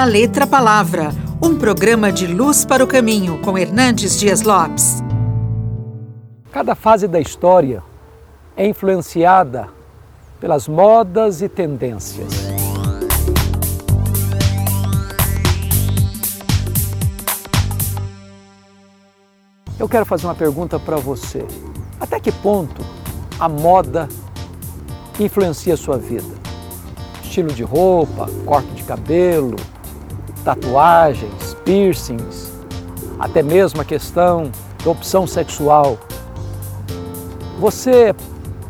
da Letra Palavra, um programa de luz para o caminho com Hernandes Dias Lopes. Cada fase da história é influenciada pelas modas e tendências. Eu quero fazer uma pergunta para você. Até que ponto a moda influencia a sua vida? Estilo de roupa, corte de cabelo, tatuagens, piercings, até mesmo a questão da opção sexual. Você é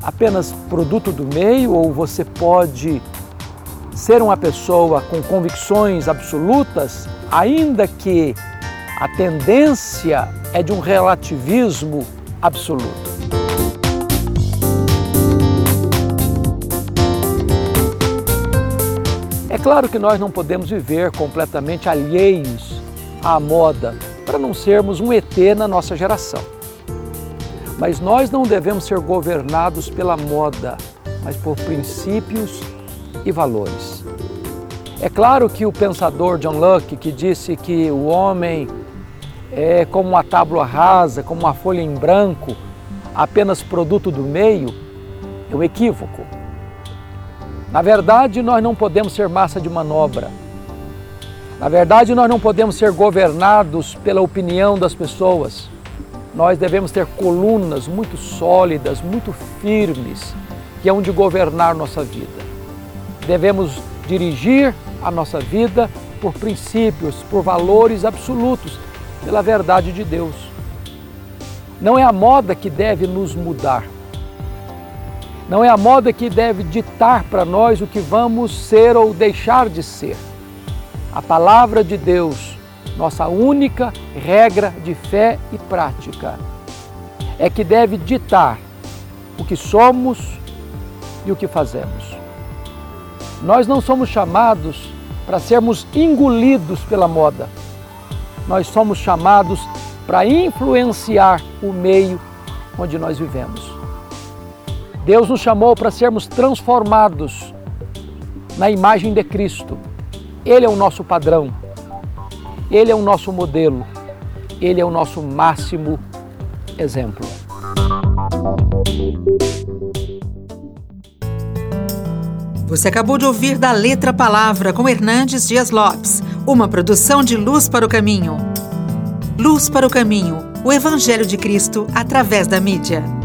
apenas produto do meio ou você pode ser uma pessoa com convicções absolutas, ainda que a tendência é de um relativismo absoluto? Claro que nós não podemos viver completamente alheios à moda para não sermos um ET na nossa geração. Mas nós não devemos ser governados pela moda, mas por princípios e valores. É claro que o pensador John Locke, que disse que o homem é como uma tábua rasa, como uma folha em branco, apenas produto do meio, é um equívoco. Na verdade, nós não podemos ser massa de manobra. Na verdade, nós não podemos ser governados pela opinião das pessoas. Nós devemos ter colunas muito sólidas, muito firmes, que é onde governar nossa vida. Devemos dirigir a nossa vida por princípios, por valores absolutos, pela verdade de Deus. Não é a moda que deve nos mudar. Não é a moda que deve ditar para nós o que vamos ser ou deixar de ser. A palavra de Deus, nossa única regra de fé e prática, é que deve ditar o que somos e o que fazemos. Nós não somos chamados para sermos engolidos pela moda. Nós somos chamados para influenciar o meio onde nós vivemos. Deus nos chamou para sermos transformados na imagem de Cristo. Ele é o nosso padrão, ele é o nosso modelo, ele é o nosso máximo exemplo. Você acabou de ouvir da Letra Palavra com Hernandes Dias Lopes, uma produção de Luz para o Caminho. Luz para o Caminho, o Evangelho de Cristo através da mídia.